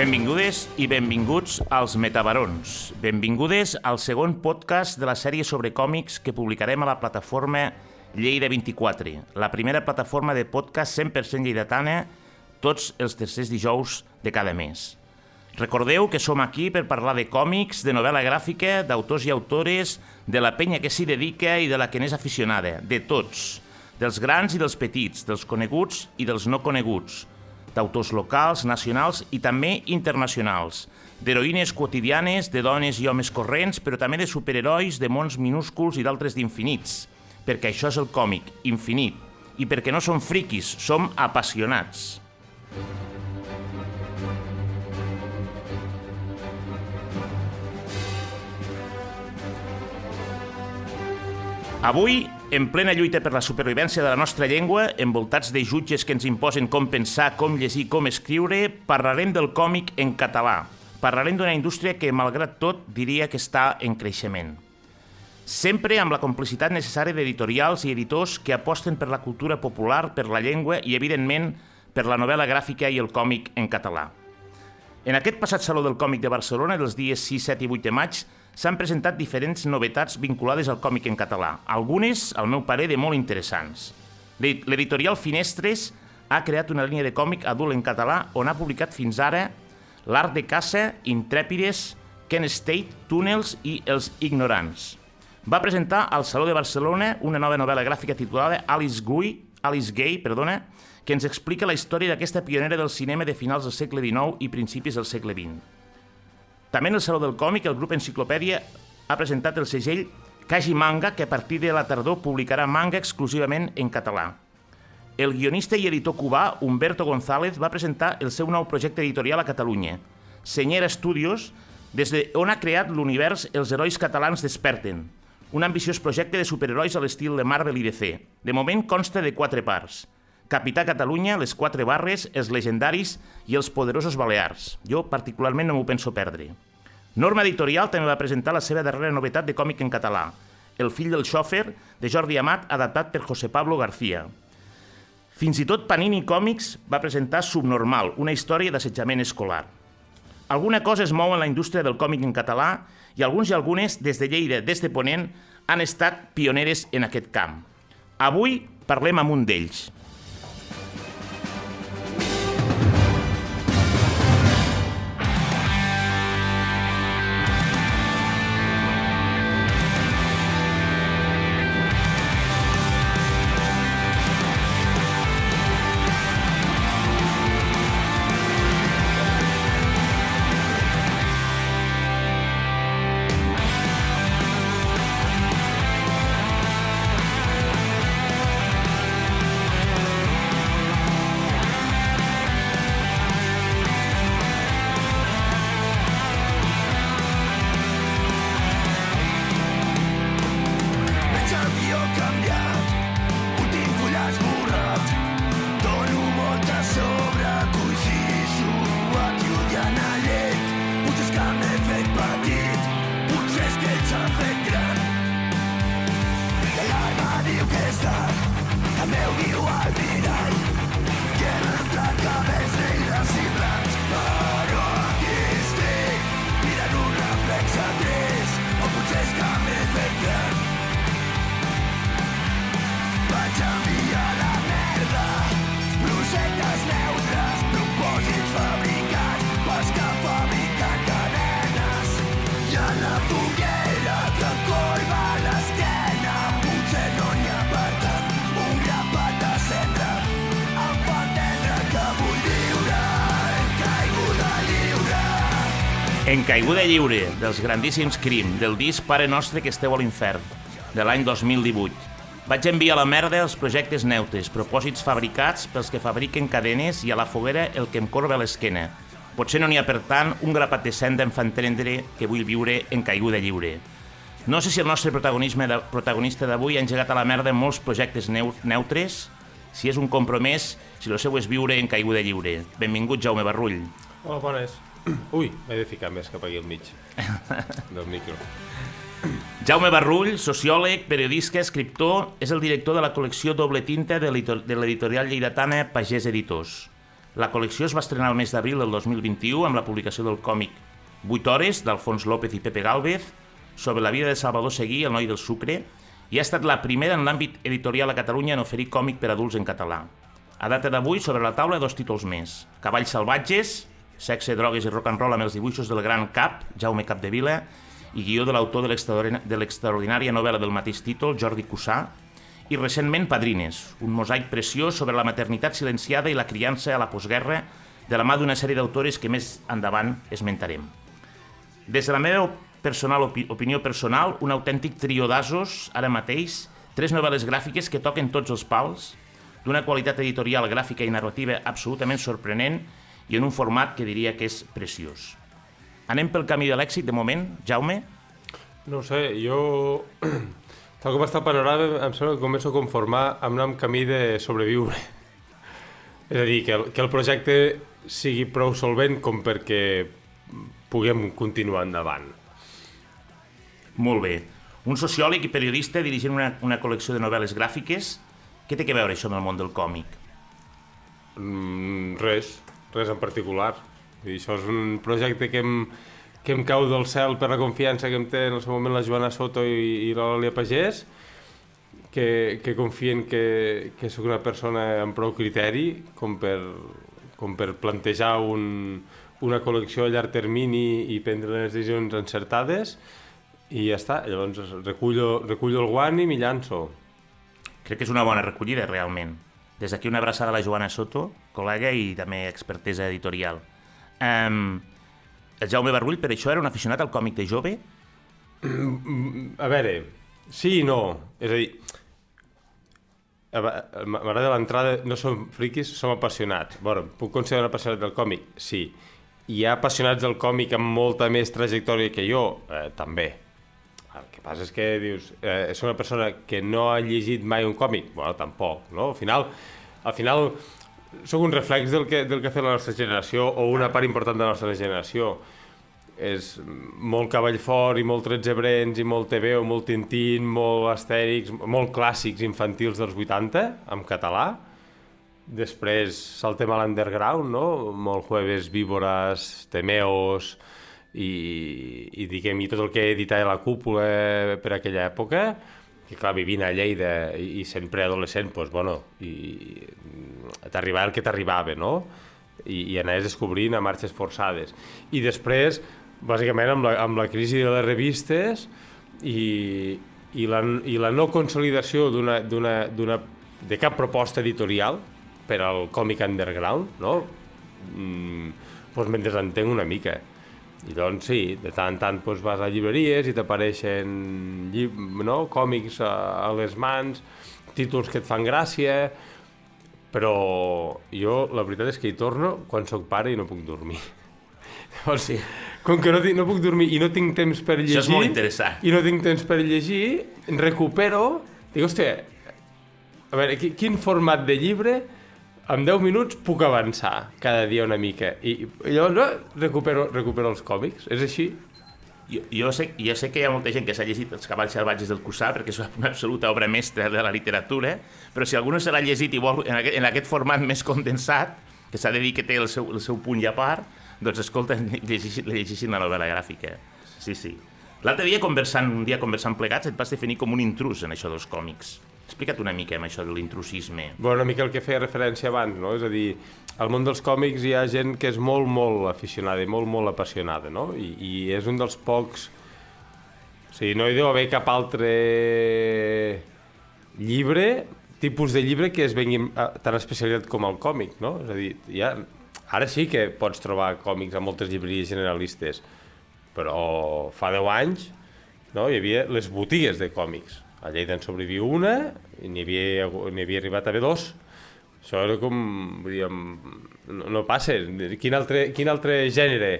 Benvingudes i benvinguts als Metabarons. Benvingudes al segon podcast de la sèrie sobre còmics que publicarem a la plataforma Lleida 24, la primera plataforma de podcast 100% lleidatana tots els tercers dijous de cada mes. Recordeu que som aquí per parlar de còmics, de novel·la gràfica, d'autors i autores, de la penya que s'hi dedica i de la que n'és aficionada, de tots, dels grans i dels petits, dels coneguts i dels no coneguts, d'autors locals, nacionals i també internacionals, d'heroïnes quotidianes, de dones i homes corrents, però també de superherois, de mons minúsculs i d'altres d'infinits, perquè això és el còmic, infinit, i perquè no som friquis, som apassionats. Avui, en plena lluita per la supervivència de la nostra llengua, envoltats de jutges que ens imposen com pensar, com llegir, com escriure, parlarem del còmic en català. Parlarem d'una indústria que, malgrat tot, diria que està en creixement. Sempre amb la complicitat necessària d'editorials i editors que aposten per la cultura popular, per la llengua i, evidentment, per la novel·la gràfica i el còmic en català. En aquest passat Saló del Còmic de Barcelona, dels dies 6, 7 i 8 de maig, s'han presentat diferents novetats vinculades al còmic en català, algunes, al meu parer, de molt interessants. L'editorial Finestres ha creat una línia de còmic adult en català on ha publicat fins ara L'art de caça, Intrèpides, Ken State, Túnels i Els ignorants. Va presentar al Saló de Barcelona una nova novel·la gràfica titulada Alice Guy, Alice Gay, perdona, que ens explica la història d'aquesta pionera del cinema de finals del segle XIX i principis del segle XX. També en el Saló del Còmic, el grup Enciclopèdia ha presentat el segell Kaji Manga, que a partir de la tardor publicarà manga exclusivament en català. El guionista i editor cubà Humberto González va presentar el seu nou projecte editorial a Catalunya, Senyera Studios, des on ha creat l'univers Els herois catalans desperten, un ambiciós projecte de superherois a l'estil de Marvel i DC. De moment consta de quatre parts. Capità Catalunya, les quatre barres, els legendaris i els poderosos balears. Jo particularment no m'ho penso perdre. Norma Editorial també va presentar la seva darrera novetat de còmic en català, El fill del xòfer, de Jordi Amat, adaptat per José Pablo García. Fins i tot Panini Còmics va presentar Subnormal, una història d'assetjament escolar. Alguna cosa es mou en la indústria del còmic en català i alguns i algunes, des de Lleida, des de Ponent, han estat pioneres en aquest camp. Avui parlem amb un d'ells. Mirall, que la placa més negra i blancs. Ah! En Caiguda Lliure, dels grandíssims Crim, del disc Pare Nostre que esteu a l'infern, de l'any 2018. Vaig enviar a la merda els projectes neutes, propòsits fabricats pels que fabriquen cadenes i a la foguera el que em corba l'esquena. Potser no n'hi ha, per tant, un grapat de senda em fa entendre que vull viure en caiguda lliure. No sé si el nostre protagonisme de, protagonista d'avui ha engegat a la merda molts projectes neutres, si és un compromès, si el seu és viure en caiguda lliure. Benvingut, Jaume Barrull. Hola, bones. Ui, m'he de ficar més cap aquí al mig del micro. Jaume Barrull, sociòleg, periodista, escriptor, és el director de la col·lecció Doble Tinta de l'editorial lleidatana Pagès Editors. La col·lecció es va estrenar el mes d'abril del 2021 amb la publicació del còmic 8 hores d'Alfons López i Pepe Galvez sobre la vida de Salvador Seguí, el noi del sucre, i ha estat la primera en l'àmbit editorial a Catalunya en oferir còmic per adults en català. A data d'avui, sobre la taula, dos títols més. Cavalls salvatges, sexe, drogues i rock and roll amb els dibuixos del gran cap, Jaume Capdevila, i guió de l'autor de l'extraordinària novel·la del mateix títol, Jordi Cussà, i recentment Padrines, un mosaic preciós sobre la maternitat silenciada i la criança a la postguerra de la mà d'una sèrie d'autores que més endavant esmentarem. Des de la meva personal opi opinió personal, un autèntic trio d'asos, ara mateix, tres novel·les gràfiques que toquen tots els pals, d'una qualitat editorial, gràfica i narrativa absolutament sorprenent i en un format que diria que és preciós. Anem pel camí de l'èxit, de moment, Jaume? No sé, jo... Tal com està el panorama, em sembla que començo a conformar amb un camí de sobreviure. És a dir, que el, que el projecte sigui prou solvent com perquè puguem continuar endavant. Molt bé. Un sociòleg i periodista dirigint una, una col·lecció de novel·les gràfiques. Què té que veure això amb el món del còmic? Mm, res, res en particular. I això és un projecte que em, que em cau del cel per la confiança que em té en el seu moment la Joana Soto i, i l'Òlia Pagès, que, que confien que, que sóc una persona amb prou criteri com per, com per plantejar un, una col·lecció a llarg termini i prendre les decisions encertades i ja està, llavors recullo, recullo el guant i m'hi llanço. Crec que és una bona recollida, realment. Des d'aquí una abraçada a la Joana Soto, col·lega i també expertesa editorial. Um, el Jaume Barrull, per això, era un aficionat al còmic de jove? A veure, sí i no. És a dir, m'agrada l'entrada, no som friquis, som apassionats. Bueno, puc considerar apassionat del còmic? Sí. Hi ha apassionats del còmic amb molta més trajectòria que jo? Eh, també el que passa és que dius, eh, és una persona que no ha llegit mai un còmic? Bueno, tampoc, no? Al final, al final sóc un reflex del que, del que ha fet la nostra generació o una part important de la nostra generació. És molt cavall fort i molt 13 brens i molt TV o molt Tintín, molt astèrics, molt clàssics infantils dels 80 en català. Després saltem a l'underground, no? Molt Jueves, Víboras, Temeos, i, i diguem, i tot el que editava la cúpula per aquella època, que clar, vivint a Lleida i, i sent preadolescent, doncs, bueno, i, t'arribava el que t'arribava, no? I, i anaves descobrint a marxes forçades. I després, bàsicament, amb la, amb la crisi de les revistes i, i, la, i la no consolidació d'una de cap proposta editorial per al còmic underground, no? Mm, doncs me'n desentenc una mica. I doncs sí, de tant en tant doncs, vas a llibreries i t'apareixen no? còmics a, a les mans, títols que et fan gràcia, però jo la veritat és que hi torno quan sóc pare i no puc dormir. Llavors, sí. com que no, tinc, no puc dormir i no tinc temps per llegir... Això és molt interessant. I no tinc temps per llegir, recupero... Dic, hòstia, a veure, quin format de llibre en 10 minuts puc avançar cada dia una mica. I, i llavors eh, recupero, recupero els còmics. És així? Jo, jo, sé, jo sé que hi ha molta gent que s'ha llegit Els cavalls salvatges del Cussà perquè és una absoluta obra mestra de la literatura, però si algú no se l'ha llegit i vol en aquest, en aquest format més condensat, que s'ha de dir que té el seu, el seu punt i a part, doncs escolta, llegeixin, llegeixin la novel·la gràfica. Sí, sí. L'altre dia, conversant, un dia conversant plegats, et vas definir com un intrus en això dels còmics. Explica't una mica amb això de l'intrusisme. Bueno, una mica el que feia referència abans, no? És a dir, al món dels còmics hi ha gent que és molt, molt aficionada i molt, molt apassionada, no? I, i és un dels pocs... O sigui, no hi deu haver cap altre llibre, tipus de llibre que es vengui tan especialitat com el còmic, no? És a dir, ja... Ara sí que pots trobar còmics a moltes llibreries generalistes, però fa 10 anys no? hi havia les botigues de còmics a Lleida en sobreviu una, n'hi havia, havia arribat a haver dos. Això era com, diríem, no, no passa. Quin altre, quin altre gènere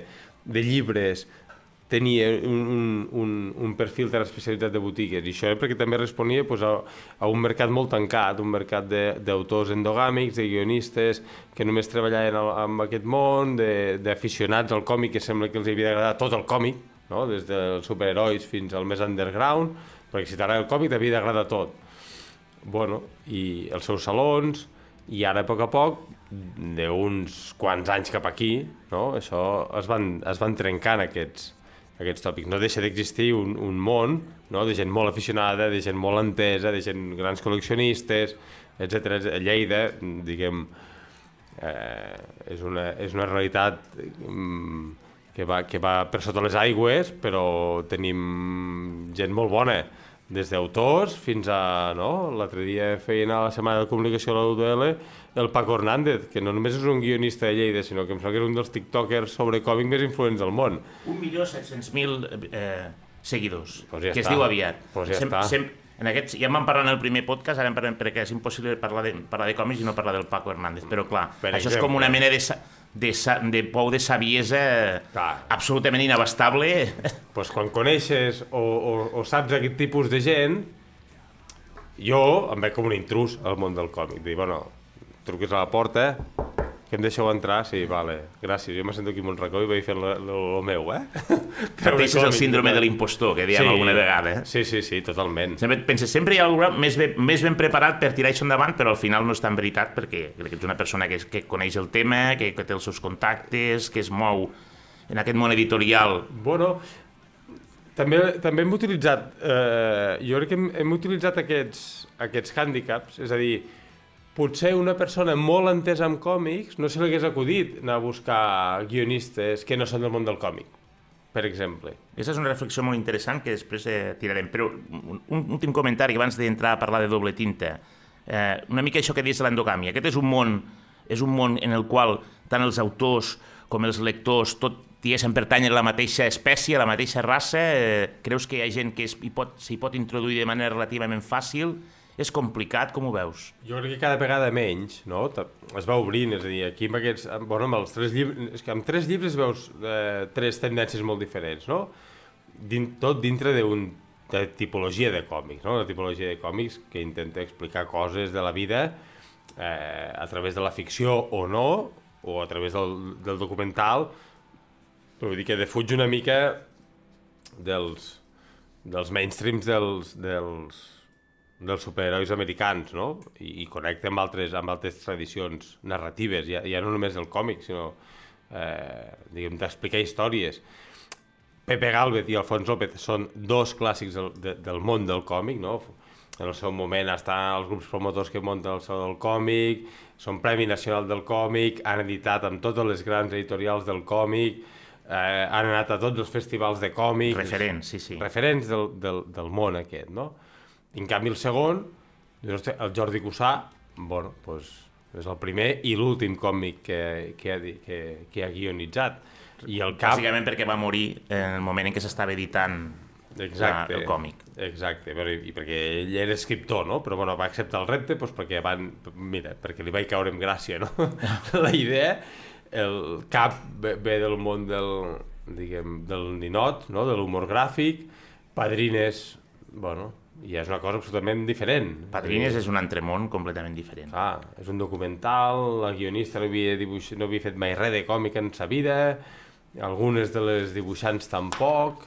de llibres tenia un, un, un perfil de l'especialitat de botigues i això era perquè també responia pues, a, a un mercat molt tancat, un mercat d'autors endogàmics, de guionistes que només treballaven en aquest món, d'aficionats al còmic que sembla que els havia d'agradar tot el còmic, no? des dels superherois fins al més underground, perquè si t'agrada el còmic t'havia d'agradar tot. Bueno, i els seus salons, i ara a poc a poc d'uns quants anys cap aquí, no? això es van, es van trencant aquests, aquests tòpics. No deixa d'existir un, un món no? de gent molt aficionada, de gent molt entesa, de gent grans col·leccionistes, etc. Lleida, diguem, eh, és, una, és una realitat mm, que, va, que va per sota les aigües, però tenim gent molt bona des d'autors fins a... No? L'altre dia feien a la Setmana de Comunicació a la UDL el Paco Hernández, que no només és un guionista de Lleida, sinó que em sembla que és un dels tiktokers sobre còmic més influents del món. 1.700.000 eh, seguidors, Pues ja que es està. diu aviat. Pues ja està. en aquests, ja en vam parlar en el primer podcast, ara en parlem perquè és impossible parlar de, parlar de còmics i no parlar del Paco Hernández, però clar, Per això és exemple. com una mena de, sa- de, sa- de pou de saviesa Clar. absolutament inabastable. pues quan coneixes o, o, o saps aquest tipus de gent, jo em veig com un intrus al món del còmic. Dir, bueno, truques a la porta, que em deixeu entrar? Sí, vale, gràcies. Jo me sento aquí un racó i vaig fer el meu, eh? Pateixes el síndrome de l'impostor, que diem alguna vegada. Eh? Sí, sí, sí, totalment. Sempre, penses, sempre hi ha algú més ben, més ben preparat per tirar això endavant, però al final no és tan veritat perquè crec que ets una persona que, que coneix el tema, que, que té els seus contactes, que es mou en aquest món editorial. Bueno, també, també hem utilitzat, eh, jo crec que hem, hem utilitzat aquests, aquests hàndicaps, és a dir, potser una persona molt entesa en còmics no se li hagués acudit anar a buscar guionistes que no són del món del còmic, per exemple. Aquesta és una reflexió molt interessant que després eh, tirarem. Però un, un últim comentari abans d'entrar a parlar de doble tinta. Eh, una mica això que dius de l'endogàmia. Aquest és un món és un món en el qual tant els autors com els lectors, tot diguéssim, pertanyen a la mateixa espècie, a la mateixa raça. Eh, creus que hi ha gent que es- hi pot, s'hi pot introduir de manera relativament fàcil? És complicat, com ho veus? Jo crec que cada vegada menys, no? Es va obrint, és a dir, aquí amb aquests... Bueno, amb els tres llibres... És que amb tres llibres veus eh, tres tendències molt diferents, no? Din, tot dintre d'un de tipologia de còmics, no? Una tipologia de còmics que intenta explicar coses de la vida eh, a través de la ficció o no, o a través del, del documental, però vull dir que defuig una mica dels, dels mainstreams dels, dels, dels superherois americans, no? I, i connecta amb altres, amb altres tradicions narratives, ja, ja no només del còmic, sinó eh, diguem, d'explicar històries. Pepe Galvez i Alfons López són dos clàssics del, de, del món del còmic, no? En el seu moment estan els grups promotors que munten el Saló del Còmic, són Premi Nacional del Còmic, han editat amb totes les grans editorials del còmic, eh, han anat a tots els festivals de còmic, Referents, sí, sí. referents del, del, del món aquest, no? I en canvi el segon, dius, "Hosti, el Jordi Cussà, bueno, pues, és el primer i l'últim còmic que, que, ha, que, que ha guionitzat. I el cap... Bàsicament perquè va morir en el moment en què s'estava editant Exacte, el còmic. Exacte, però, i perquè ell era escriptor, no? Però bueno, va acceptar el repte doncs, perquè van, mira, perquè li vaig caure en gràcia, no? la idea, el cap ve, ve del món del, diguem, del ninot, no? de l'humor gràfic, Padrines, bueno, ja és una cosa absolutament diferent. Padrines és un altre món completament diferent. Ah, és un documental, la guionista no havia, dibuix... no havia fet mai res de còmic en sa vida, algunes de les dibuixants tampoc,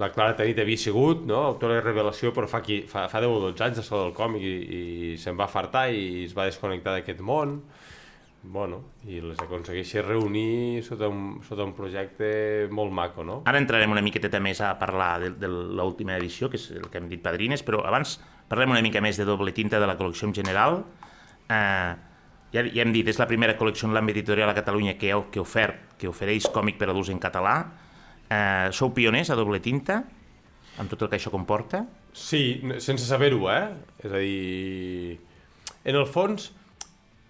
la Clara Tanit havia sigut, no?, autora de revelació, però fa, qui, fa, fa 10 o 12 anys de sol del còmic i, i se'n va fartar i es va desconnectar d'aquest món. Bueno, i les aconsegueixi reunir sota un, sota un projecte molt maco, no? Ara entrarem una miqueta més a parlar de, de l'última edició, que és el que hem dit Padrines, però abans parlem una mica més de doble tinta de la col·lecció en general. Eh, ja, ja hem dit, és la primera col·lecció en l'àmbit editorial a Catalunya que, heu- que, ofert, que ofereix còmic per a l'ús en català. Eh, sou pioners a doble tinta, amb tot el que això comporta. Sí, sense saber-ho, eh? És a dir, en el fons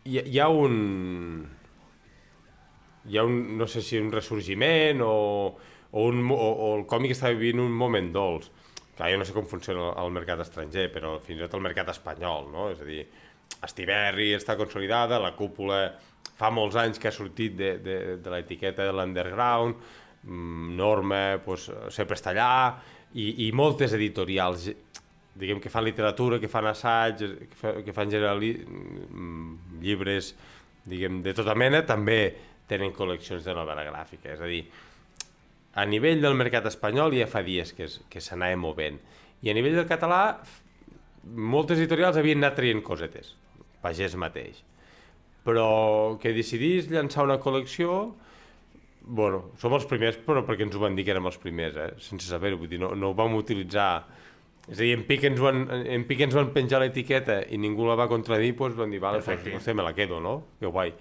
hi, hi ha un... Hi ha un, no sé si un ressorgiment o, o, un, o, o el còmic està vivint un moment dolç. Clar, jo no sé com funciona el, el mercat estranger, però fins i tot el mercat espanyol, no? És a dir, Estiberri està consolidada, la cúpula fa molts anys que ha sortit de, de, de l'etiqueta de l'underground, mm, Norma pues, sempre està allà, i, i moltes editorials diguem que fan literatura, que fan assaig, que, fa, que fan generali, mm, llibres diguem, de tota mena, també tenen col·leccions de novel·la gràfica. És a dir, a nivell del mercat espanyol ja fa dies que, es, que s'anava movent. I a nivell del català, moltes editorials havien anat traient cosetes, Pagès mateix. però que decidís llançar una col·lecció bueno, som els primers però perquè ens ho van dir que érem els primers eh? sense saber-ho, vull dir, no, no ho vam utilitzar és a dir, en Pic ens van, en Pic ens van penjar l'etiqueta i ningú la va contradir, doncs van dir, vale, Perfecte. pues, no sé, me la quedo, no? Que guai.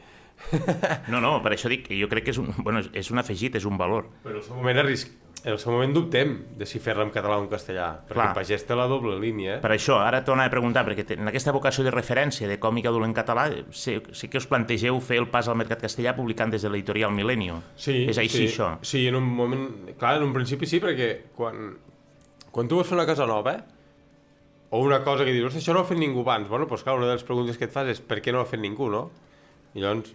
No, no, per això dic que jo crec que és un, bueno, és- un afegit, és un valor. Però en el seu moment, arrisc... en el seu moment dubtem de si fer-la en català o en castellà, perquè Clar. el pagès té la doble línia. Eh? Per això, ara torno a preguntar, perquè en aquesta vocació de referència de còmic adult en català, sí, sí que us plantegeu fer el pas al mercat castellà publicant des de l'editorial Milenio. Sí, És així, sí, això? Sí, en un moment... Clar, en un principi sí, perquè quan, quan tu vols fer una cosa nova, o una cosa que dius, "Hosti, això no ho ha fet ningú abans, bueno, doncs clar, una de les preguntes que et fas és per què no ho ha fet ningú, no? I llavors,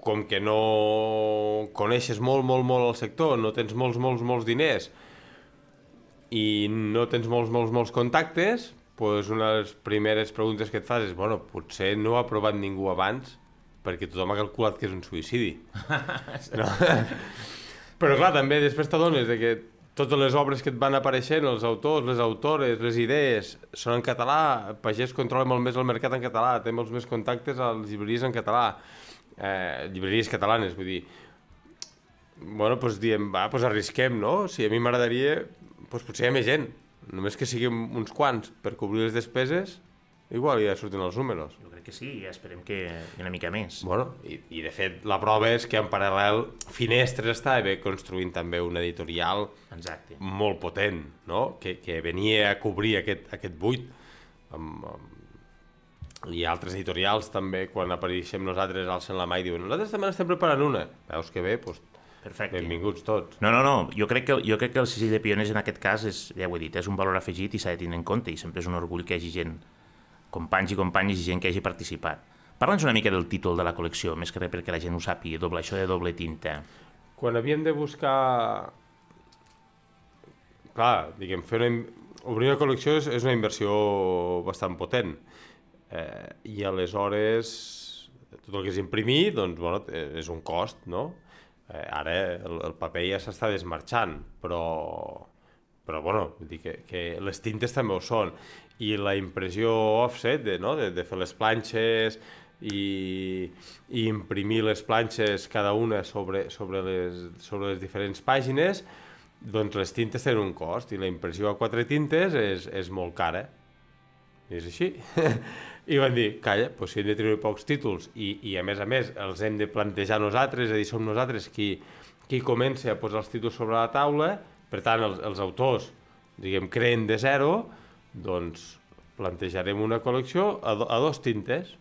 com que no coneixes molt, molt, molt el sector, no tens molts, molts, molts diners i no tens molts, molts, molts contactes, doncs una de les primeres preguntes que et fas és, bueno, potser no ho ha provat ningú abans perquè tothom ha calculat que és un suïcidi. No? Però clar, també després t'adones de que totes les obres que et van apareixent, els autors, les autores, les idees, són en català, Pagès controla molt més el mercat en català, té molts més contactes a les llibreries en català, eh, llibreries catalanes, vull dir, bueno, doncs diem, va, doncs arrisquem, no? Si a mi m'agradaria, doncs potser hi ha més gent, només que siguin uns quants per cobrir les despeses, igual ja surten els números. Jo crec que sí, i esperem que una mica més. Bueno, i, i de fet la prova és que en paral·lel Finestres estava bé construint també una editorial Exacte. molt potent, no? que, que venia a cobrir aquest, aquest buit. Amb, amb... I altres editorials també, quan apareixem nosaltres, alcen la mà i diuen nosaltres també n'estem preparant una. Veus que bé? Doncs Perfecte. benvinguts tots. No, no, no, jo crec, que, jo crec que el segell de pioners en aquest cas és, ja ho he dit, és un valor afegit i s'ha de tenir en compte i sempre és un orgull que hi hagi gent, companys i companyes i gent que hagi participat. Parla'ns una mica del títol de la col·lecció, més que res perquè la gent ho sàpiga, doble, això de doble tinta. Quan havíem de buscar... Clar, diguem, fer una... obrir una col·lecció és, és una inversió bastant potent. Eh, I aleshores, tot el que és imprimir, doncs, bueno, és un cost, no? Eh, ara el, el paper ja s'està desmarxant, però, però bueno, dir que, que les tintes també ho són. I la impressió offset, de, no? de, de fer les planxes i, i imprimir les planxes cada una sobre, sobre, les, sobre les diferents pàgines, doncs les tintes tenen un cost i la impressió a quatre tintes és, és molt cara. És així. I van dir, calla, doncs si hem de treure pocs títols i, i a més a més els hem de plantejar nosaltres, és a dir, som nosaltres qui, qui comença a posar els títols sobre la taula, per tant, els, els autors, diguem, creen de zero, doncs plantejarem una col·lecció a, do, a dos tintes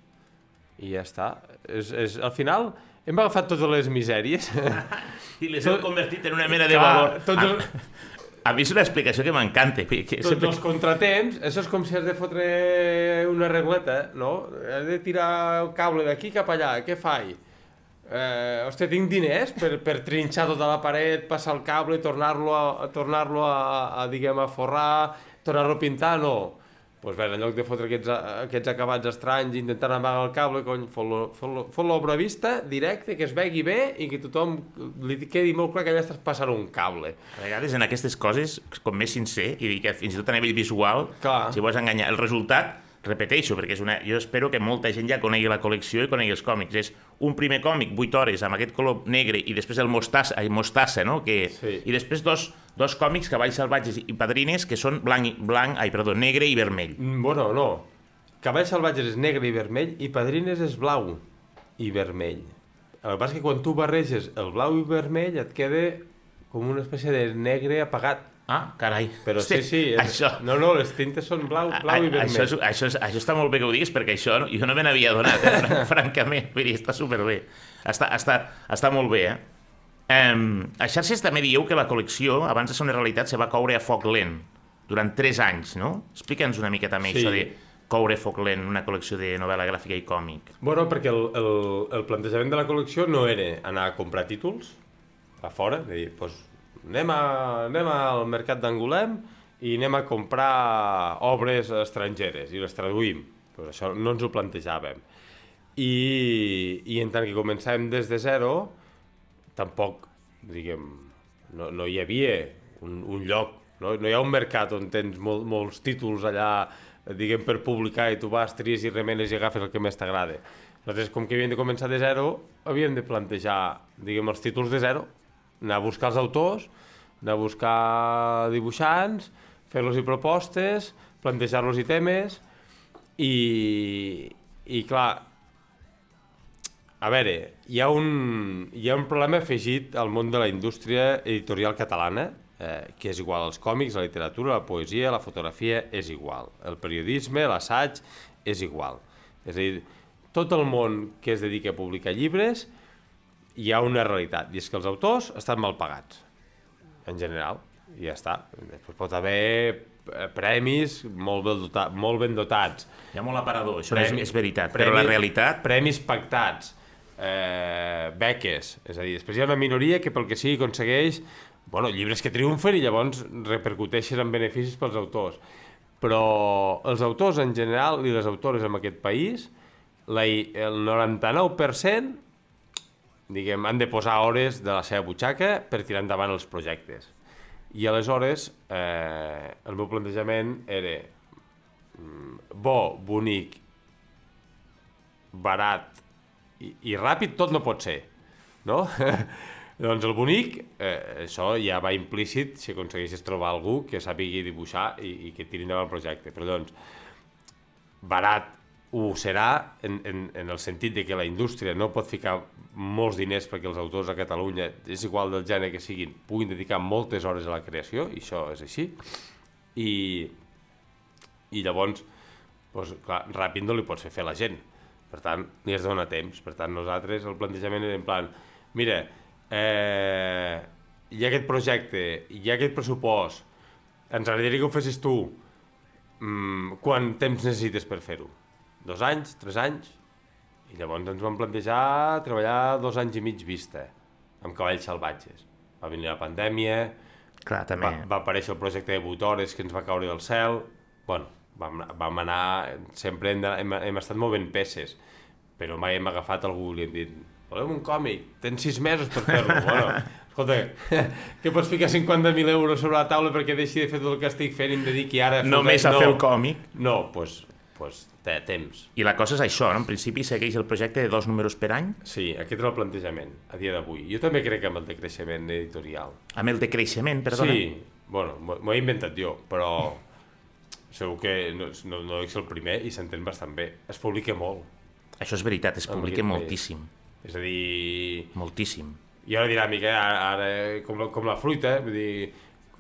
i ja està. És, és, al final hem agafat totes les misèries. I les Tot- convertit en una mena de Clar, valor. tots A, els- a mi és una explicació que m'encanta. Que tots sempre... els contratemps, això és com si has de fotre una regleta, no? Has de tirar el cable d'aquí cap allà, què faig? Eh, hòstia, tinc diners per, per trinxar tota la paret, passar el cable, tornar-lo a, tornar-lo a, a, diguem, a forrar, tornar-lo a pintar, no. Doncs bé, en lloc de fotre aquests, aquests acabats estranys, intentant amagar el cable, cony, fot-lo fot fot l'obra vista, directe, que es vegi bé i que tothom li quedi molt clar que allà estàs passant un cable. A vegades en aquestes coses, com més sincer, i que fins i tot a nivell visual, Clar. si vols enganyar, el resultat, repeteixo, perquè és una, jo espero que molta gent ja conegui la col·lecció i conegui els còmics. És un primer còmic, 8 hores, amb aquest color negre, i després el mostassa, ai, mostassa no? Que, Sí. I després dos, dos còmics, Cavalls salvatges i Padrines, que són blanc, i- blanc ai, perdó, negre i vermell. Mm, Bueno, no. Cavalls salvatges és negre i vermell i Padrines és blau i vermell. El que passa és que quan tu barreges el blau i vermell et queda com una espècie de negre apagat. Ah, carai. Però sí, sí, és... Això, no, no, les tintes són blau, blau i a- vermell. Això, és, això, és, això està molt bé que ho diguis, perquè això no- jo no me n'havia donat, eh, fran- francament. Vull dir, està superbé. Està, està, està molt bé, eh? Um, a xarxes també dieu que la col·lecció, abans de ser una realitat, se va coure a foc lent durant 3 anys, no? Explica'ns una mica també Sí. això de coure foc lent una col·lecció de novel·la gràfica i còmic. Bueno, perquè el, el, el plantejament de la col·lecció no era anar a comprar títols a fora, de dir, doncs, anem, a, anem al mercat d'Angolem i anem a comprar obres estrangeres i les traduïm. Pues això no ens ho plantejàvem. I, I en tant que començàvem des de zero, tampoc, diguem, no, no hi havia un, un lloc, no? no hi ha un mercat on tens mol, molts títols allà, diguem, per publicar i tu vas, tries i remenes i agafes el que més t'agrada. Nosaltres, com que havíem de començar de zero, havíem de plantejar, diguem, els títols de zero, anar a buscar els autors, anar a buscar dibuixants, fer-los-hi propostes, plantejar-los-hi temes, i, i clar, a veure, hi ha, un, hi ha un problema afegit al món de la indústria editorial catalana, eh, que és igual als còmics, la literatura, la poesia, la fotografia, és igual. El periodisme, l'assaig, és igual. És a dir, tot el món que es dedica a publicar llibres hi ha una realitat, i és que els autors estan mal pagats, en general, i ja està. Després pot haver eh, premis molt ben, dotat, molt ben dotats. Hi ha molt aparador, això premis, és, és veritat, premis, però la realitat... Premis pactats, eh, beques, és a dir, després hi ha una minoria que pel que sigui aconsegueix bueno, llibres que triomfen i llavors repercuteixen en beneficis pels autors. Però els autors en general i les autores en aquest país, la, el 99% diguem, han de posar hores de la seva butxaca per tirar endavant els projectes. I aleshores eh, el meu plantejament era mm, bo, bonic, barat i, i ràpid tot no pot ser, no? Doncs el bonic, eh, això ja va implícit si aconsegueixes trobar algú que sàpigui dibuixar i, i que tiri endavant el projecte. Però doncs, barat ho serà en, en, en el sentit de que la indústria no pot ficar molts diners perquè els autors a Catalunya, és igual del gènere que siguin, puguin dedicar moltes hores a la creació, i això és així. I, i llavors, doncs, clar, ràpid no li pots fer fer la gent. Per tant, ni has de donar temps. Per tant, nosaltres el plantejament era en plan, mira, eh, hi ha aquest projecte, hi ha aquest pressupost, ens agradaria que ho fessis tu, mm, quant temps necessites per fer-ho? Dos anys, tres anys? I llavors ens vam plantejar treballar dos anys i mig vista, amb cavalls salvatges. Va venir la pandèmia, Clar, també. Va, va aparèixer el projecte de Butores que ens va caure del cel, bueno, vam, vam anar, sempre hem, hem, hem estat movent peces, però mai hem agafat algú i li hem dit volem un còmic, tens sis mesos per fer-lo. bueno, escolta, que pots ficar 50.000 euros sobre la taula perquè deixi de fer tot el que estic fent i em dediqui ara a. Només a no. fer el còmic? No, doncs pues, pues, té temps. I la cosa és això, no? En principi segueix el projecte de dos números per any? Sí, aquest és el plantejament, a dia d'avui. Jo també crec amb el decreixement editorial. Amb el decreixement, perdona? Sí, bueno, m'ho he inventat jo, però segur que no, no, no és el primer i s'entén bastant bé. Es publica molt. Això és veritat, es publica moltíssim. És a dir... Moltíssim. Hi ha una dinàmica, ara, ara com, la, com la fruita, vull dir,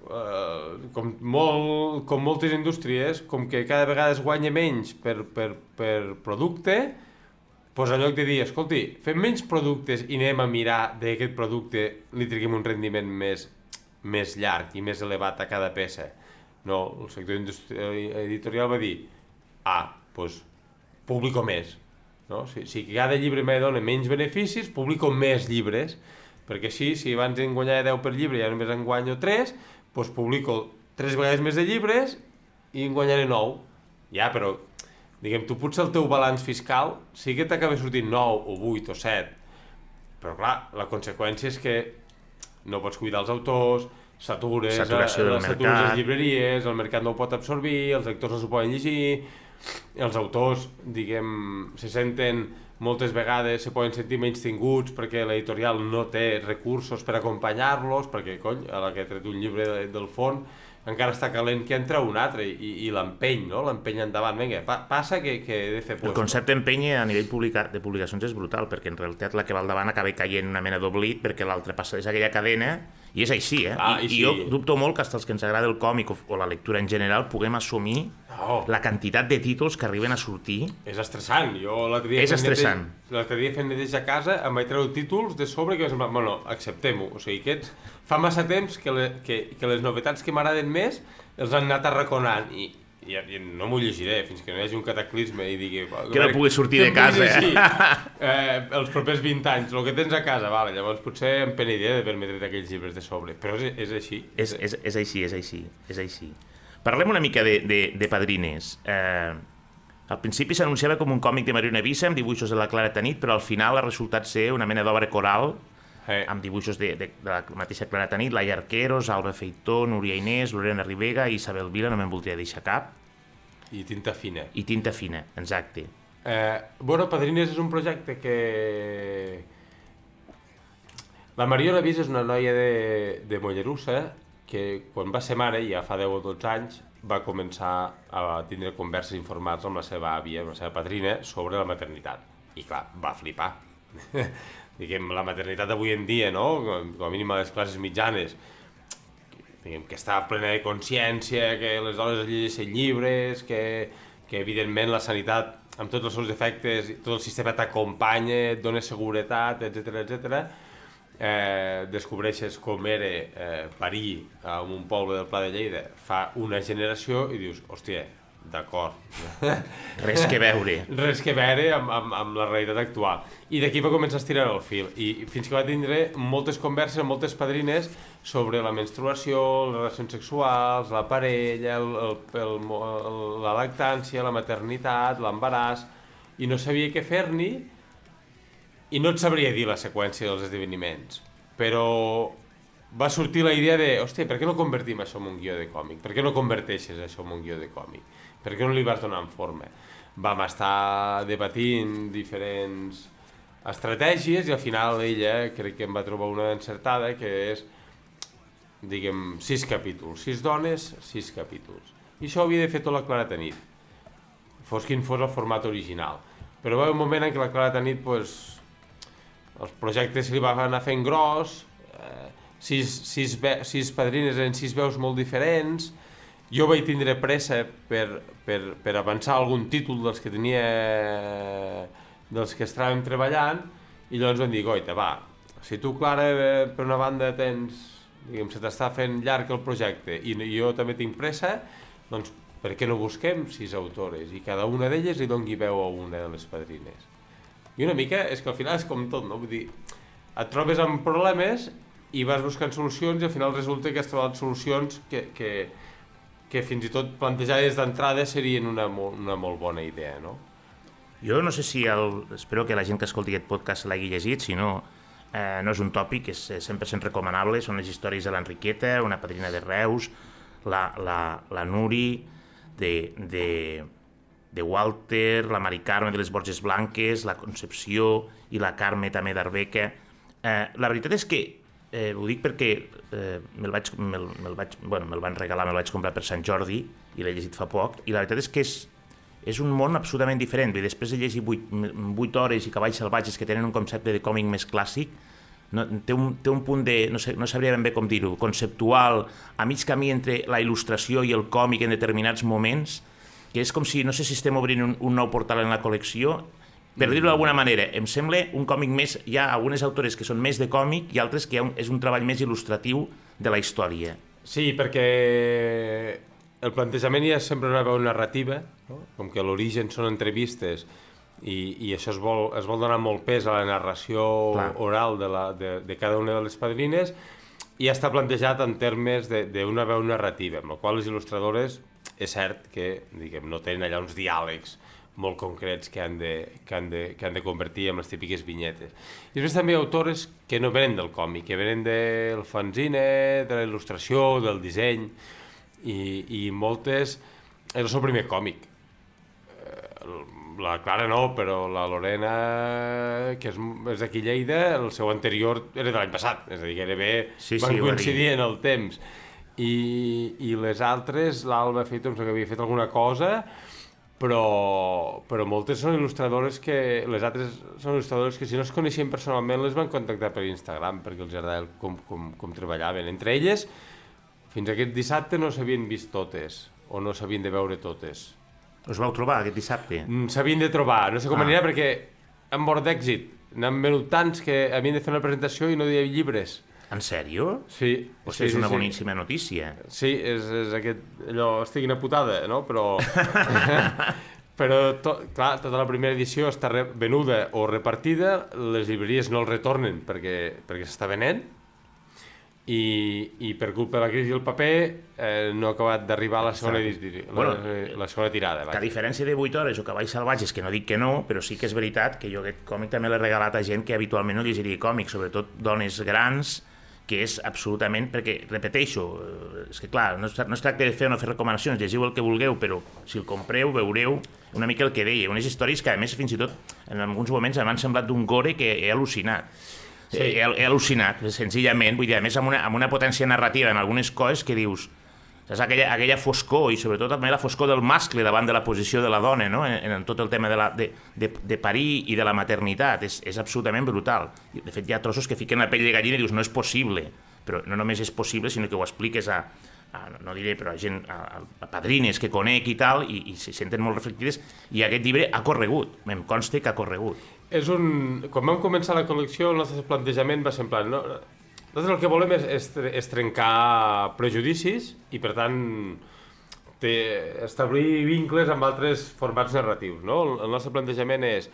uh, com, molt, com moltes indústries, com que cada vegada es guanya menys per, per, per producte, doncs en lloc de dir, escolti, fem menys productes i anem a mirar d'aquest producte li triguem un rendiment més, més llarg i més elevat a cada peça. No, el sector editorial va dir, ah, doncs publico més, no? Si, si cada llibre me dona menys beneficis, publico més llibres, perquè així, si abans en guanyava 10 per llibre i ara només en guanyo 3, doncs publico 3 vegades més de llibres i en guanyaré 9. Ja, però, diguem, tu potser el teu balanç fiscal sí que t'acaba sortint 9 o 8 o 7, però clar, la conseqüència és que no pots cuidar els autors, satures, Saturació del satures mercat. les llibreries, el mercat no ho pot absorbir, els lectors no s'ho poden llegir, els autors, diguem, se senten moltes vegades se poden sentir menys tinguts perquè l'editorial no té recursos per acompanyar-los, perquè, cony, a la que ha tret un llibre de, del fons, encara està calent que entra un altre i, i l'empeny, no? l'empeny endavant. Vinga, pa, passa que, que he de fer puesto. El concepte empeny a nivell publica, de publicacions és brutal, perquè en realitat la que va al davant acaba caient una mena d'oblit perquè l'altre passa des aquella cadena i és així, eh? Ah, I, i, sí. Jo dubto molt que els que ens agrada el còmic o, o la lectura en general puguem assumir No. la quantitat de títols que arriben a sortir. És estressant. Jo l'altre dia És estressant. L'altre dia fent neteja a casa em vaig treure títols de sobre que em sembla, bueno, acceptem-ho. O sigui, aquests fa massa temps que, le, que, que les novetats que m'agraden més els han anat arraconant i, i, i no m'ho llegiré fins que no hi hagi un cataclisme i digui... Que no pugui sortir de casa, eh? eh? Els propers 20 anys, el que tens a casa, vale, llavors potser em peniria d'haver-me tret aquells llibres de sobre, però és, és així. És, és, és així, és així, és així. Parlem una mica de, de, de Padrines. Eh, al principi s'anunciava com un còmic de Mariona Vissa amb dibuixos de la Clara Tanit, però al final ha resultat ser una mena d'obra coral Eh, amb dibuixos de, de, de la mateixa Clara Tanit, Laia Arqueros, Alba Feitó, Núria Inés, Lorena Ribega i Isabel Vila, no me'n voldria deixar cap, I tinta fina. i tinta fina, exacte. Eh, bueno, Padrines és un projecte que... La Mariona Vis és una noia de, de Mollerussa que quan va ser mare, ja fa 10 o 12 anys, va començar a tindre converses informats amb la seva àvia, amb la seva padrina, sobre la maternitat. I clar, va flipar. diguem, la maternitat d'avui en dia, no? com a mínim a les classes mitjanes, diguem, que està plena de consciència, que les dones llegeixen llibres, que, que evidentment la sanitat amb tots els seus efectes, tot el sistema t'acompanya, et dona seguretat, etc etc. Eh, descobreixes com era eh, parir en un poble del Pla de Lleida fa una generació i dius, hòstia, D'acord. Res que veure. Res que veure amb, amb, amb la realitat actual. I d'aquí va començar a estirar el fil. I fins que va tindre moltes converses amb moltes padrines sobre la menstruació, les relacions sexuals, la parella, el, el, el, el, la lactància, la maternitat, l'embaràs, i no sabia què fer-n'hi, i no et sabria dir la seqüència dels esdeveniments. Però va sortir la idea de, hòstia, per què no convertim això en un guió de còmic? Per què no converteixes això en un guió de còmic? Per què no li vas donar en forma? Vam estar debatint diferents estratègies i al final ella crec que em va trobar una encertada que és diguem, sis capítols, sis dones, sis capítols. I això ho havia de fer tota la Clara Tanit, fos quin fos el format original. Però va haver un moment en què la Clara Tanit, pues, els projectes li van anar fent gros, eh, sis, sis, sis padrines en sis veus molt diferents, jo vaig tindre pressa per, per, per avançar algun títol dels que tenia dels que estàvem treballant i llavors vam dir, goita, va, si tu, Clara, per una banda tens, diguem, se t'està fent llarg el projecte i jo també tinc pressa, doncs per què no busquem sis autores i cada una d'elles li dongui veu a una de les padrines? I una mica és que al final és com tot, no? Vull dir, et trobes amb problemes i vas buscant solucions i al final resulta que has trobat solucions que, que, que fins i tot plantejades d'entrada serien una, una molt bona idea, no? Jo no sé si el... Espero que la gent que escolti aquest podcast l'hagi llegit, si no, eh, no és un tòpic, és 100% recomanable, són les històries de l'Enriqueta, una padrina de Reus, la, la, la Nuri, de, de, de Walter, la Mari Carme de les Borges Blanques, la Concepció i la Carme també d'Arbeca. Eh, la veritat és que Eh, ho dic perquè eh, me'l vaig, me me vaig, bueno, me van regalar, me'l vaig comprar per Sant Jordi i l'he llegit fa poc, i la veritat és que és, és un món absolutament diferent. I després de llegir 8, 8 hores i Cavalls Salvatges que tenen un concepte de còmic més clàssic, no, té, un, té un punt de, no, sé, no sabria ben bé com dir-ho, conceptual, a mig camí entre la il·lustració i el còmic en determinats moments, que és com si, no sé si estem obrint un, un nou portal en la col·lecció per dir-ho d'alguna manera, em sembla un còmic més... Hi ha algunes autores que són més de còmic i altres que un, és un treball més il·lustratiu de la història. Sí, perquè el plantejament hi ha sempre una veu narrativa, no? com que l'origen són entrevistes i, i això es vol, es vol donar molt pes a la narració Clar. oral de, la, de, de cada una de les padrines i està plantejat en termes d'una veu narrativa, amb la qual les il·lustradores és cert que diguem, no tenen allà uns diàlegs molt concrets que han, de, que, han de, que han de convertir en les típiques vinyetes. I després també autores que no venen del còmic, que venen del fanzine, de la il·lustració, del disseny, i, i moltes... És el seu primer còmic. Eh, la Clara no, però la Lorena, que és, és d'aquí Lleida, el seu anterior era de l'any passat, és a dir, gairebé sí, van sí, coincidir en el temps. I, i les altres, l'Alba ha fet, doncs, que havia fet alguna cosa, però, però moltes són il·lustradores que, les altres són il·lustradores que si no es coneixien personalment les van contactar per Instagram perquè els agradava com, com, com treballaven. Entre elles, fins aquest dissabte no s'havien vist totes, o no s'havien de veure totes. Us vau trobar aquest dissabte? Mm, s'havien de trobar, no sé com ah. anirà perquè han mort d'èxit. N'han venut tants que havien de fer una presentació i no hi havia llibres. En sèrio? Sí. O sigui, sí, és una sí, boníssima notícia. Sí, és, és aquest, allò, estic una putada, no? Però, però to, clar, tota la primera edició està venuda o repartida, les llibreries no el retornen perquè, perquè s'està venent, i, i per culpa de la crisi del paper eh, no ha acabat d'arribar a la segona, la, bueno, la, la segona tirada. Que a diferència de 8 hores o Cavalls Salvatges, que no dic que no, però sí que és veritat que jo aquest còmic també l'he regalat a gent que habitualment no llegiria còmics, sobretot dones grans que és absolutament, perquè, repeteixo, eh, és que clar, no es, no es tracta de fer o no fer recomanacions, llegiu el que vulgueu, però si el compreu, veureu una mica el que deia, unes històries que a més fins i tot en alguns moments m'han semblat d'un gore que he al·lucinat. Sí. He, he al·lucinat, senzillament, vull dir, a més amb una, amb una potència narrativa en algunes coses que dius, saps, aquella, aquella foscor, i sobretot també la foscor del mascle davant de la posició de la dona, no? en, en tot el tema de, la, de, de, de parir i de la maternitat, és, és absolutament brutal. De fet, hi ha trossos que fiquen la pell de gallina i dius, no és possible, però no només és possible, sinó que ho expliques a, a no diré, però a gent, a, a padrines que conec i tal, i, i se senten molt reflectides, i aquest llibre ha corregut, em consta que ha corregut. És un... Quan vam començar la col·lecció, el nostre plantejament va ser en plan, no, nosaltres el que volem és, és, és trencar prejudicis i, per tant, té, establir vincles amb altres formats narratius. No? El, el nostre plantejament és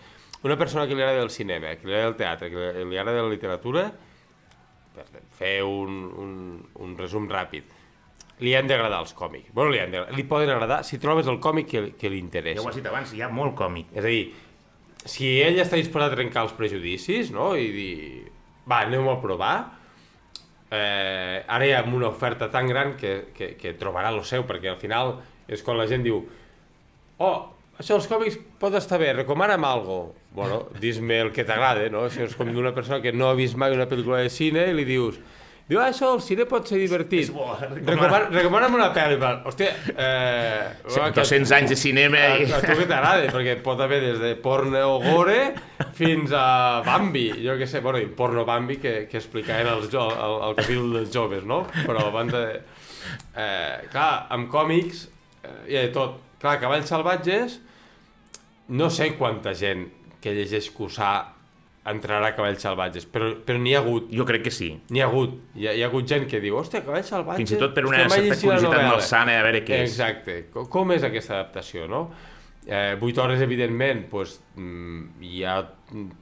una persona que li agrada el cinema, que li agrada el teatre, que li, li agrada la literatura, per fer un, un, un resum ràpid, li han d'agradar els còmics. Bueno, li, han li poden agradar si trobes el còmic que, que li interessa. Ja ho has dit abans, hi ha molt còmic. És a dir, si ell està disposat a trencar els prejudicis, no?, i dir, va, anem a provar, eh, ara hi ha una oferta tan gran que, que, que trobarà el seu, perquè al final és quan la gent diu oh, això dels còmics pot estar bé, recomana'm algo. Bueno, dis-me el que t'agrada, no? Això és com d'una persona que no ha vist mai una pel·lícula de cine i li dius Diu, ah, això, el cine pot ser divertit. És bo, recomana. Recomana'm una pel·li. Hòstia, eh... Sí, 200 anys de cinema... A, a tu que t'agrada, perquè pot haver des de porno o gore fins a Bambi, jo què sé, bueno, i porno Bambi que, que explicaven els jo, el, el capítol dels joves, no? Però abans de... Eh, clar, amb còmics eh, hi ha de tot. Clar, Cavalls Salvatges, no sé quanta gent que llegeix Cussà entrarà a Cavalls Salvatges, però, però n'hi ha hagut. Jo crec que sí. N'hi ha hagut. Hi ha, hi ha hagut gent que diu, hòstia, Cavalls Salvatges... Fins i tot per una certa curiositat malsana, a veure què és. Exacte. Com, com és aquesta adaptació, no? Eh, 8 hores, evidentment, pues, mm, hi ha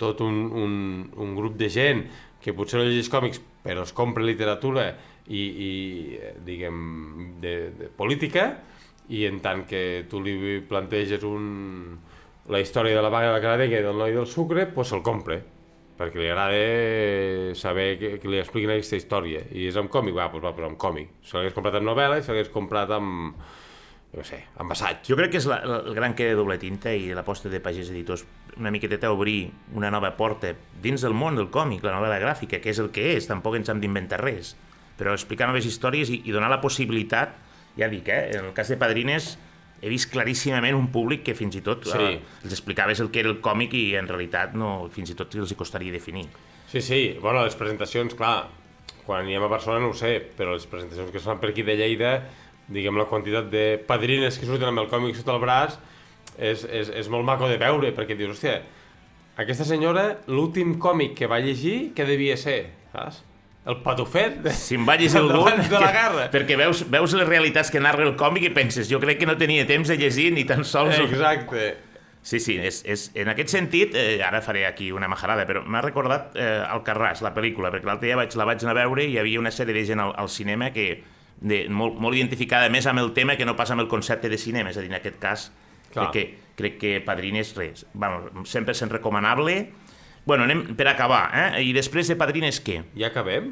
tot un, un, un grup de gent que potser no llegeix còmics, però es compra literatura i, i diguem, de, de política, i en tant que tu li planteges un, la història de la vaga de caradega i del noi del sucre, doncs se'l compre perquè li agrada saber que, que li expliquin aquesta història. I és amb còmic, va, doncs va, però amb còmic. Se l'hagués comprat amb novel·la i se l'hagués comprat amb, jo sé, amb assaig. Jo crec que és la, el gran que de doble tinta i l'aposta de Pagès Editors una miqueta obrir una nova porta dins del món del còmic, la novel·la gràfica, que és el que és, tampoc ens hem d'inventar res, però explicar noves històries i, i donar la possibilitat, ja dic, eh, en el cas de Padrines, he vist claríssimament un públic que fins i tot sí. eh, els explicaves el que era el còmic i en realitat no, fins i tot els hi costaria definir. Sí, sí, bueno, les presentacions, clar, quan anem a Barcelona no ho sé, però les presentacions que es fan per aquí de Lleida, diguem la quantitat de padrines que surten amb el còmic sota el braç és, és, és molt maco de veure, perquè dius, hòstia, aquesta senyora, l'últim còmic que va llegir, què devia ser, saps? El patufet de, si em va llegir algun, de la guerra. perquè veus, veus les realitats que narra el còmic i penses, jo crec que no tenia temps de llegir ni tan sols... Exacte. Sí, sí, és, és, en aquest sentit, eh, ara faré aquí una majarada, però m'ha recordat eh, Carràs, la pel·lícula, perquè l'altre dia vaig, la vaig anar a veure i hi havia una sèrie de gent al, al cinema que de, molt, molt identificada més amb el tema que no passa amb el concepte de cinema, és a dir, en aquest cas crec que, crec que Padrines res, bueno, sempre sent recomanable, Bueno, anem per acabar, eh? I després de Padrines, què? Ja acabem?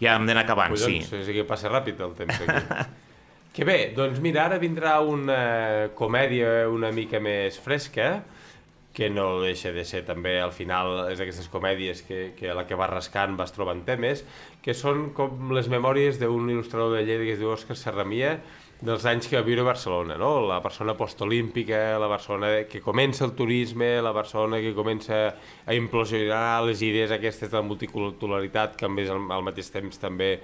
Ja hem d'anar acabant, Collons, sí. Sí, que passa ràpid el temps aquí. que bé, doncs mira, ara vindrà una comèdia una mica més fresca, que no deixa de ser també al final és d'aquestes comèdies que, que la que vas rascant vas trobant temes, que són com les memòries d'un il·lustrador de Lleida que es diu Òscar Serramia, dels anys que va viure a Barcelona, no? la persona postolímpica, la persona que comença el turisme, la persona que comença a implosionar les idees aquestes de la multiculturalitat que més al, al mateix temps també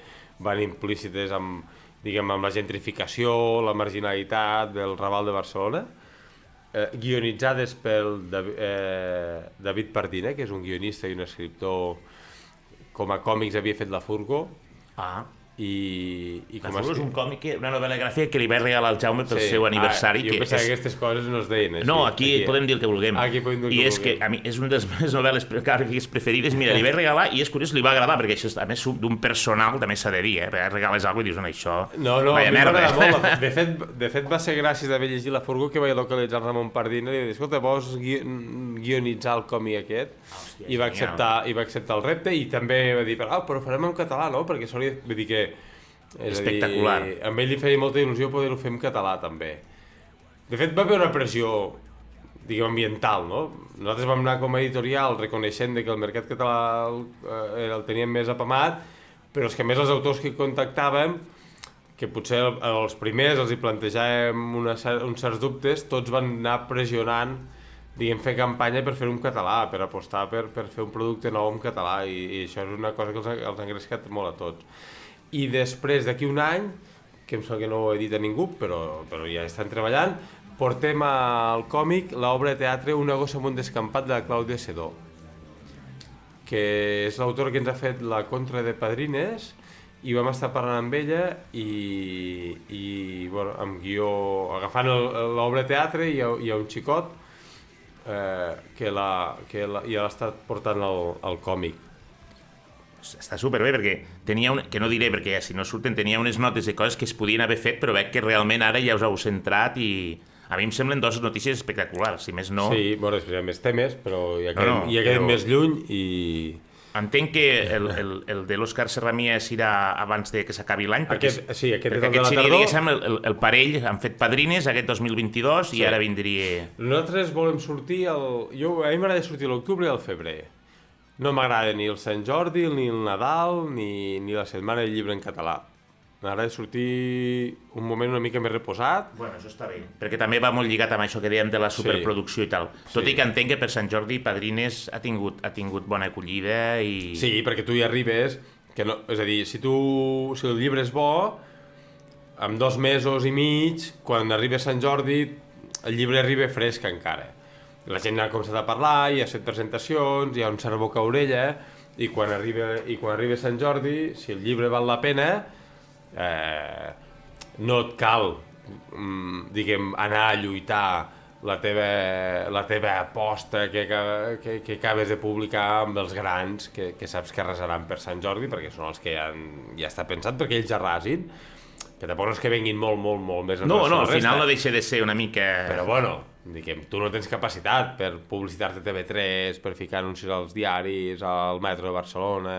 van implícites amb, diguem, amb la gentrificació, la marginalitat del Raval de Barcelona, eh, guionitzades pel David, eh, David Pardina, que és un guionista i un escriptor com a còmics havia fet la Furgo, ah i, i com es- és un còmic, que- una novel·la gràfica que li va regalar al Jaume pel Sí. seu aniversari. Ah, jo que pensava és... que aquestes coses no es deien així. No, aquí, podem dir el que vulguem. Aquí podem dir I que és que vulguem. a mi és una de les meves novel·les gràfiques preferides. Mira, li vaig regalar i és curiós, li va agradar, perquè això és, a més d'un personal, també s'ha de dir, eh? Perquè regales alguna cosa i dius, no, això... No, no, a mi m'agrada molt. De fet, de fet, va ser gràcies d'haver llegit la Furgo que vaig localitzar Ramon Pardina i li vaig dir, escolta, vols gui guionitzar el còmic aquest? Hòstia, I va, genial. acceptar, I va acceptar el repte i també va dir, ah, però farem en català, no? Perquè s'hauria... Vull dir que... És Espectacular. A dir, amb ell li feia molta il·lusió poder-ho fer en català, també. De fet, va haver una pressió diguem, ambiental, no? Nosaltres vam anar com a editorial reconeixent que el mercat català el, eh, el teníem més apamat, però és que més els autors que contactàvem que potser el- els primers els hi plantejàvem una, uns certs dubtes, tots van anar pressionant diguem, fer campanya per fer un català, per apostar per, per fer un producte nou en català i, i això és una cosa que els, els ha engrescat molt a tots. I després d'aquí un any, que em sembla que no ho he dit a ningú, però, però ja estan treballant, portem al còmic l'obra de teatre Una gossa amb un descampat de la Clàudia Sedó que és l'autor que ens ha fet la contra de Padrines i vam estar parlant amb ella i, i bueno, amb guió, agafant l'obra teatre hi ha, hi ha un xicot eh, que l'ha que la, ja l'ha estat portant al, al còmic. Està superbé, perquè tenia un... que no diré, perquè si no surten, tenia unes notes de coses que es podien haver fet, però veig que realment ara ja us heu centrat i a mi em semblen dues notícies espectaculars, si més no. Sí, bueno, després hi ha més temes, però ja No, quedem, no, ja quedem però- més lluny i... Entenc que el, el, el de l'Òscar Serramies irà abans de que s'acabi l'any, perquè, Aquest, sí, aquest perquè el aquest seria, diguéssim, el, el, el parell, han fet padrines aquest 2022 Sí. i ara vindria... Nosaltres volem sortir el... Jo, a mi m'agrada sortir l'octubre i al febrer. No m'agrada ni el Sant Jordi, ni el Nadal, ni, ni la Setmana del Llibre en català. M'agrada sortir un moment una mica més reposat. Bueno, això està bé. Perquè també va molt lligat amb això que dèiem de la superproducció i tal. Tot Sí. i que entenc que per Sant Jordi Padrines ha tingut, ha tingut bona acollida i... Sí, perquè tu hi arribes... Que no, és a dir, si tu... Si el llibre és bo, amb dos mesos i mig, quan arriba Sant Jordi, el llibre arriba fresc encara. La gent ha començat a parlar, hi ha set presentacions, hi ha un cert boca orella, i quan arriba, i quan arriba Sant Jordi, si el llibre val la pena, eh, no et cal, mm, diguem, anar a lluitar la teva, la teva aposta que, que, que acabes de publicar amb els grans que, que saps que arrasaran per Sant Jordi perquè són els que ja, han, ja està pensat perquè ells arrasin. Que tampoc no és que venguin molt, molt, molt més No, no, al final no deixa de ser una mica... Però bueno, diguem, tu no tens capacitat per publicitar-te a TV3, per ficar anuncis als diaris, al metro de Barcelona...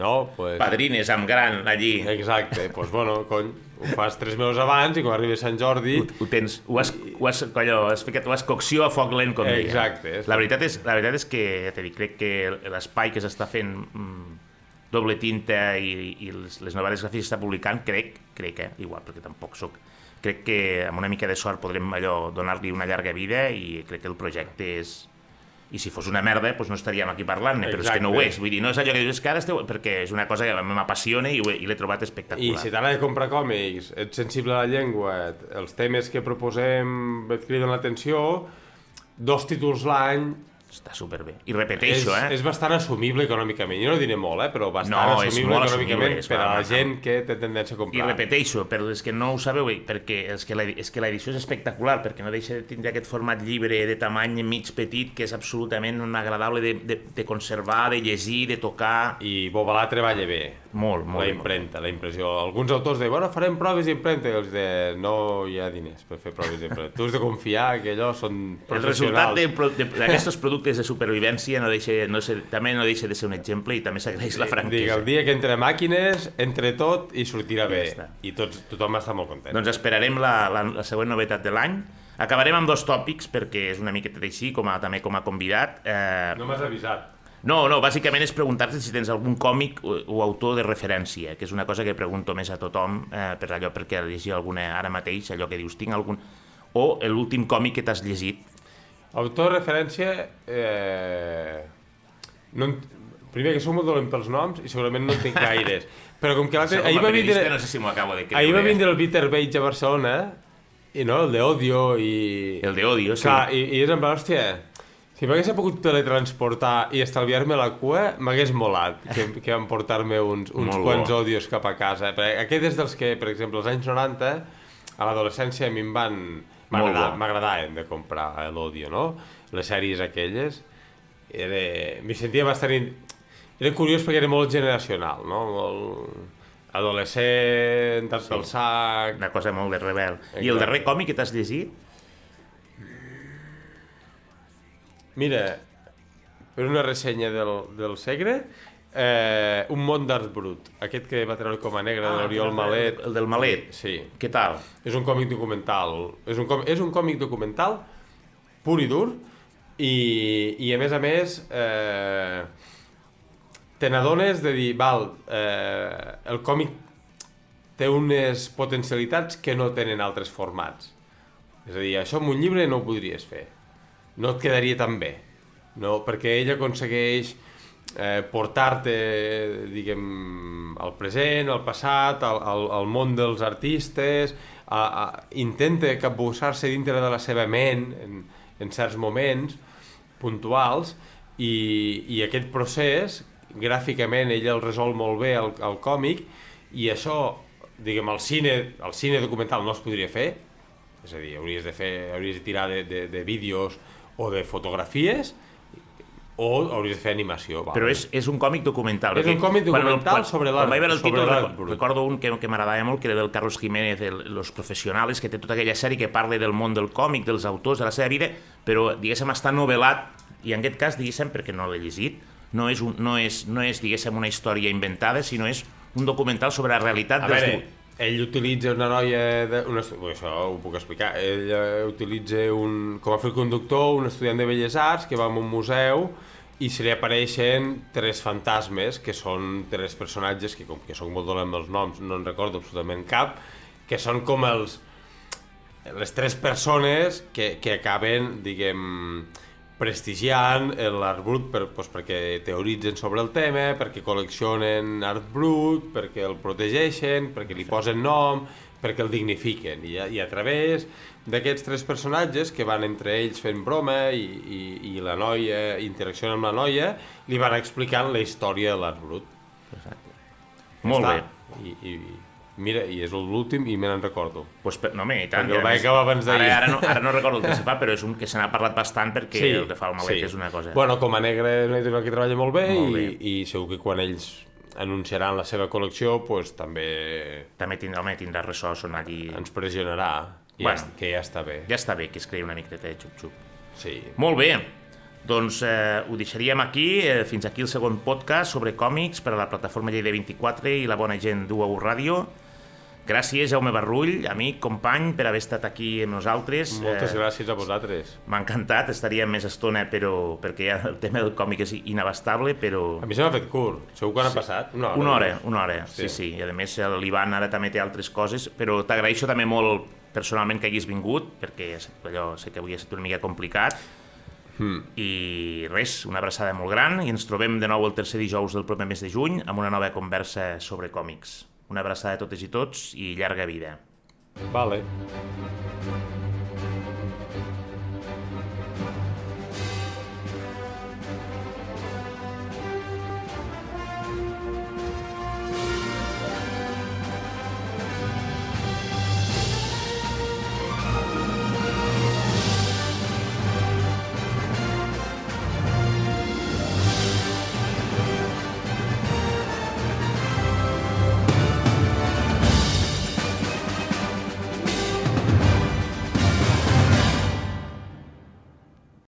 No? Pues... Padrines amb gran allí. Exacte, doncs pues bueno, cony, ho fas tres mesos abans i quan arriba Sant Jordi... Ho, ho tens, ho has, ho has, colló, has ficat, ho has cocció a foc lent, com deia. Exacte, és- La veritat és, la veritat és que, ja t'he dit, crec que l'espai que s'està fent mm, doble tinta i, i les, les novel·les gràfiques que està publicant, crec, crec, eh, igual, perquè tampoc sóc, crec que amb una mica de sort podrem allò donar-li una llarga vida i crec que el projecte és, i si fos una merda, doncs no estaríem aquí parlant-ne, però és que no ho és, vull dir, no és allò que dius, és que ara esteu... perquè és una cosa que m'apassiona i, he- i l'he trobat I espectacular. si t'agrada comprar còmics, ets sensible a la llengua, els temes que proposem et criden l'atenció, dos títols l'any Està superbé. I és, repeteixo, eh? és bastant assumible econòmicament. Jo no diré molt, eh, però bastant No, és assumible econòmicament assumible, és per a la gent que té tendència a I comprar. repeteixo, però és que no ho sabeu, perquè és que, l'edi- és l'edició és espectacular, perquè no deixa de tindre aquest format llibre de tamany mig petit que és absolutament agradable de, de, de conservar, de llegir, de tocar... I Bobalà treballa bé. Molt, molt. la impremta, la impressió. Alguns autors diuen, bueno, farem proves d'impremta, i els de, no hi ha diners per fer proves d'impremta. tu has de confiar que allò són El resultat d'aquests productes de supervivència no deixa, no sé, també no deixa de ser un exemple i també s'agraeix la franquesa. el dia que entre màquines, entre tot i sortirà bé. està. I tots, tothom està molt content. Doncs esperarem la, la, la següent novetat de l'any. Acabarem amb dos tòpics, perquè és una miqueta així, com a, també com a convidat. Eh, No m'has avisat. No, no, bàsicament és preguntar-te si tens algun còmic o, o autor de referència, que és una cosa que pregunto més a tothom, eh, per allò perquè llegir alguna ara mateix, allò que dius, tinc algun... O l'últim còmic que t'has llegit. Autor referència... Eh... No, primer que som molt dolent pels noms i segurament no en tinc gaires. Però com que l'altre... Ahir va vindre... no sé si m'ho acabo de creure. Ahir va vindre el Peter Beige a Barcelona i no, el de Odio i... El de Odio, sí. Clar, i, i és en plan, hòstia, Si m'hagués pogut teletransportar i estalviar-me la cua, m'hagués molat que, que emportar-me uns, uns Molt quants bo. odios cap a casa. Perquè Aquest és dels que, per exemple, als anys 90, a l'adolescència a mi em van... M'agradaven de comprar eh, l'odio, no? Les sèries aquelles. Era... M'hi sentia bastant... in- Era curiós perquè era molt generacional, no? Molt... Adolescent, pel sac... Una cosa molt de rebel. I el Exacte. darrer còmic que t'has llegit? Mira, per una ressenya del, del Segre, eh, un món d'art brut. Aquest que va treure com a negre de l'Oriol Malet. El del Malet. Sí, Què tal? és un còmic documental. És un, com, és un còmic documental pur i dur i, i a més a més eh, te n'adones de dir, val, eh, el còmic té unes potencialitats que no tenen altres formats. És a dir, això amb un llibre no ho podries fer. No et quedaria tan bé. No? Perquè ell aconsegueix eh, portar-te, diguem, al present, al passat, al, al, al món dels artistes, a, a, intenta capbussar-se dintre de la seva ment en, en certs moments puntuals i, i aquest procés gràficament ell el resol molt bé al, al còmic i això, diguem, al cine, al cine documental no es podria fer és a dir, hauries de fer, hauries de tirar de, de, de vídeos o de fotografies o hauries de fer animació. Vale. Però és, és un còmic documental. És un còmic quan el- documental quan- sobre quan l'art- vaig veure el títol, l'art reco- brut. recordo un que, que m'agradava molt, que era del Carlos Jiménez, de Los Profesionales, que té tota aquella sèrie que parla del món del còmic, dels autors, de la seva vida, però, diguéssim, està novel·lat, i en aquest cas, diguéssim, perquè no l'he llegit, no és, un, no és, no és, diguéssim, una història inventada, sinó és un documental sobre la realitat A dels... veure, ell utilitza una noia... De, una, bé, això ho puc explicar. Ell eh, utilitza un, com a fil conductor un estudiant de Belles Arts que va a un museu i se li apareixen tres fantasmes, que són tres personatges que, com que soc molt dolent amb els noms, no en recordo absolutament cap, que són com els les tres persones que, que acaben, diguem, prestigiant l'art brut per, doncs, perquè teoritzen sobre el tema, perquè col·leccionen art brut, perquè el protegeixen, perquè li posen nom, perquè el dignifiquen. I, a- i a través d'aquests tres personatges que van entre ells fent broma i, i, i la noia interacciona amb la noia, li van explicant la història de l'art brut. Molt Ja bé. està. I, i, mira, i és l'últim i me n'en recordo. Pues, per- no, home, i tant. Perquè el vaig acabar abans d'ahir. Ara, ara, no, ara no recordo el que se fa, però és un que se n'ha parlat bastant perquè el que fa el Malet és una cosa... Bueno, com a negre és una editorial que treballa molt bé, Molt bé. I, i segur que quan ells anunciaran la seva col·lecció pues, també També tindrà, home, tindrà ressò sonar allí... ens pressionarà, i Bueno. ja, que ja està bé. Ja està bé que es creï una miqueta de xup-xup. Sí. Molt bé, doncs eh, ho deixaríem aquí, eh, fins aquí el segon podcast sobre còmics per a la plataforma Lleida 24 i la bona gent d'UAU Ràdio. Gràcies, Jaume Barrull, amic, company, per haver estat aquí amb nosaltres. Moltes gràcies a vosaltres. M'ha encantat, estaríem més estona, però perquè ja el tema del còmic és inabastable, però... A mi se m'ha fet curt. Segur que han passat? Una hora. Una hora, una hora, sí, Sí. sí. I a més l'Ivan ara també té altres coses, però t'agraeixo també molt personalment que hagis vingut, perquè allò sé que avui ha estat una mica complicat. Mm. I res, una abraçada molt gran i ens trobem de nou el tercer dijous del proper mes de juny amb una nova conversa sobre còmics. Una abraçada a totes i tots i llarga vida. Vale.